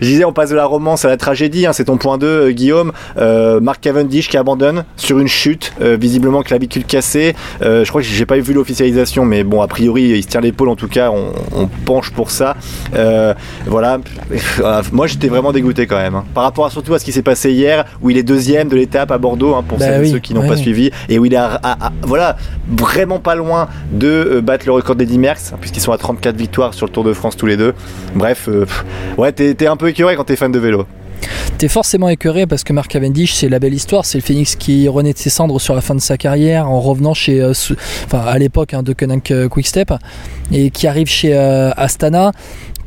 Je disais, on passe de la romance à la tragédie. Hein, c'est ton point 2, euh, Guillaume. Euh, Mark Cavendish qui abandonne sur une chute, euh, visiblement clavicule cassée. Euh, je crois que j'ai pas vu l'officialisation, mais bon, a priori, il se tient l'épaule. En tout cas, on, on penche pour ça. Voilà. Moi, j'étais vraiment dégoûté quand même. hein. Par rapport à, surtout à ce qui s'est passé hier, où il est deuxième de l'étape à Bordeaux, hein, pour Bah celles oui, ceux qui n'ont ouais. pas suivi, et où il est, à- à- à- voilà, vraiment pas loin de battre le record d'Eddy Merckx, puisqu'ils sont à 34 victoires sur le Tour de France tous les deux. Bref, ouais, t'es t'es un peu écœuré quand t'es fan de vélo. T'es forcément écœuré parce que Mark Cavendish, c'est la belle histoire. C'est le phénix qui renaît de ses cendres sur la fin de sa carrière en revenant chez, euh, enfin à l'époque hein, de Koenig Quickstep, et qui arrive chez euh, Astana.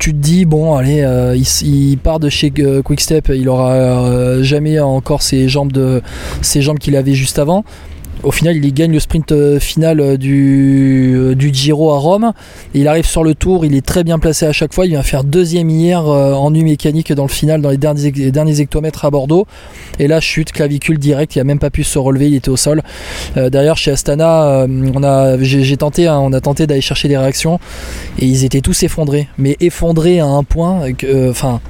Tu te dis bon, allez, euh, il, part de chez Quickstep, il aura jamais encore ses jambes de, ses jambes qu'il avait juste avant. Au final, il gagne le sprint euh, final euh, du, euh, du Giro à Rome. Il arrive sur le tour, il est très bien placé à chaque fois. Il vient faire deuxième hier en nu mécanique dans le final, dans les derniers, derniers hectomètres à Bordeaux. Et là, chute, clavicule direct, il a même pas pu se relever, il était au sol. D'ailleurs, chez Astana, on a, j'ai tenté, hein, on a tenté d'aller chercher des réactions et ils étaient tous effondrés, mais effondrés à un point enfin.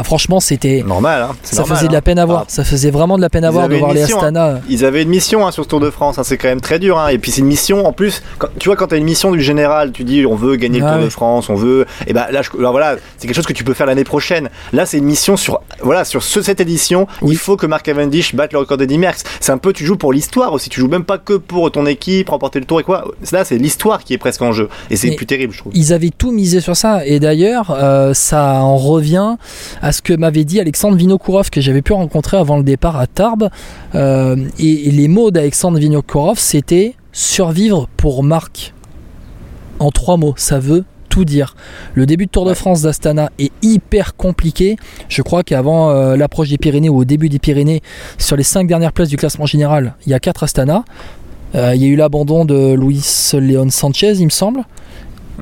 Ah, franchement, c'était. Normal, hein. Ça normal, faisait de la hein. peine à voir. Ça faisait vraiment de la peine à Ils voir de voir les mission, Astana. Ils avaient une mission hein, sur ce Tour de France, hein, c'est quand même très dur. hein. Et puis c'est une mission, en plus, quand- tu vois, quand t'as une mission du général, tu dis on veut gagner le Tour de. France, on veut. Et ben là, je- voilà, c'est quelque chose que tu peux faire l'année prochaine. Là, c'est une mission sur, voilà, sur ce, cette édition. Oui. Il faut que Mark Cavendish batte le record d'Eddie Merckx. C'est un peu, tu joues pour l'histoire aussi. Tu joues même pas que pour ton équipe, remporter le Tour et quoi. Là, c'est l'histoire qui est presque en jeu. Et c'est plus terrible, je trouve. Ils avaient tout misé sur ça. Et d'ailleurs, euh, ça en revient à ce que m'avait dit Alexandre Vinokourov, que j'avais pu rencontrer avant le départ à Tarbes. Euh, et, et les mots d'Alexandre Vinokourov, c'était survivre pour Marc. En trois mots, ça veut tout dire. Le début de Tour de. France d'Astana est hyper compliqué. Je crois qu'avant euh, l'approche des Pyrénées ou au début des Pyrénées, sur les cinq dernières places du classement général, il y a quatre Astana. Euh, il y a eu l'abandon de Luis Leon Sanchez, il me semble.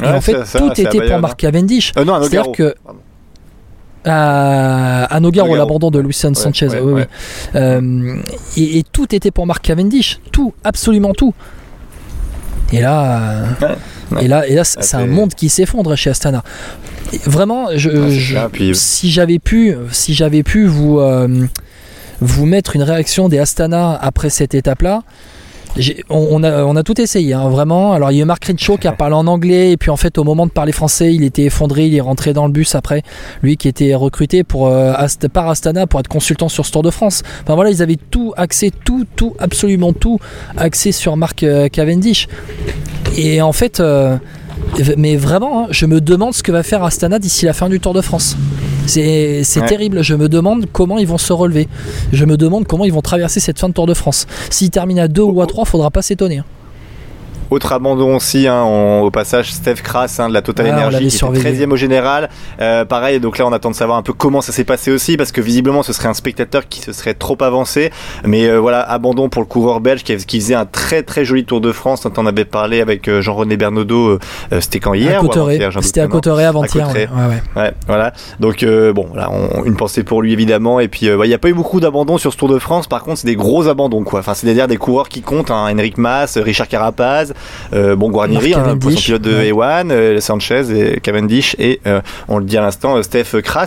Et Ouais, en fait, ça, tout était pour Marc Cavendish. hein. Euh, à C'est-à-dire que Pardon. À, à Nogaro, Nogaro. l'abandon de Sanchez, ouais, ouais. Euh, et, et tout était pour Marc Cavendish, tout, absolument tout. Et là, euh, et là, et là, c'est un monde qui s'effondre chez Astana. Et Vraiment, je, je- puis- si j'avais pu, si j'avais pu vous euh, vous mettre une réaction des Astana après cette étape-là. On, a, tout essayé, hein, vraiment. Alors, il y a eu Mark Renshaw qui a parlé en anglais, et puis en fait, au moment de parler français, il était effondré, il est rentré dans le bus après. Lui qui était recruté pour, euh, par Astana pour être consultant sur ce Tour de France. Enfin voilà, ils avaient tout axé, tout, tout, absolument tout axé sur Mark euh, Cavendish. Et en fait, euh, mais vraiment, hein, je me demande ce que va faire Astana d'ici la fin du Tour de France. C'est Ouais. terrible, je me demande comment ils vont se relever. Je me demande comment ils vont traverser cette fin de Tour de France. S'ils terminent à 2 ou à 3, faudra pas s'étonner. hein. Autre abandon aussi, hein, on- au passage, Steph Kras hein, de la Total Ah, Energy qui était surveillé. 13e au général. Euh, pareil, donc là on attend de savoir un peu comment ça s'est passé aussi, parce que visiblement ce serait un spectateur qui se serait trop avancé. Mais euh, voilà, abandon pour le coureur belge qui, qui faisait un très très joli Tour de France. On avait parlé avec euh, Jean-René Bernaudot, euh, euh, c'était quand hier C'était à. Cotteret avant-hier. Ouais. Ouais, ouais. Voilà. Donc euh, bon, là, on- une pensée pour lui évidemment. Et puis, il n'y a pas eu beaucoup d'abandons sur ce Tour de France. Par contre, c'est des gros abandons, quoi. Enfin, c'est-à-dire des coureurs qui comptent. Hein. Henrik Mas, Richard Carapaz, bon Guarnieri, hein, Cavendish, poisson pilote de ouais. Ewan, euh, Sanchez et Cavendish et euh, on le dit à l'instant, euh, Steph Kras.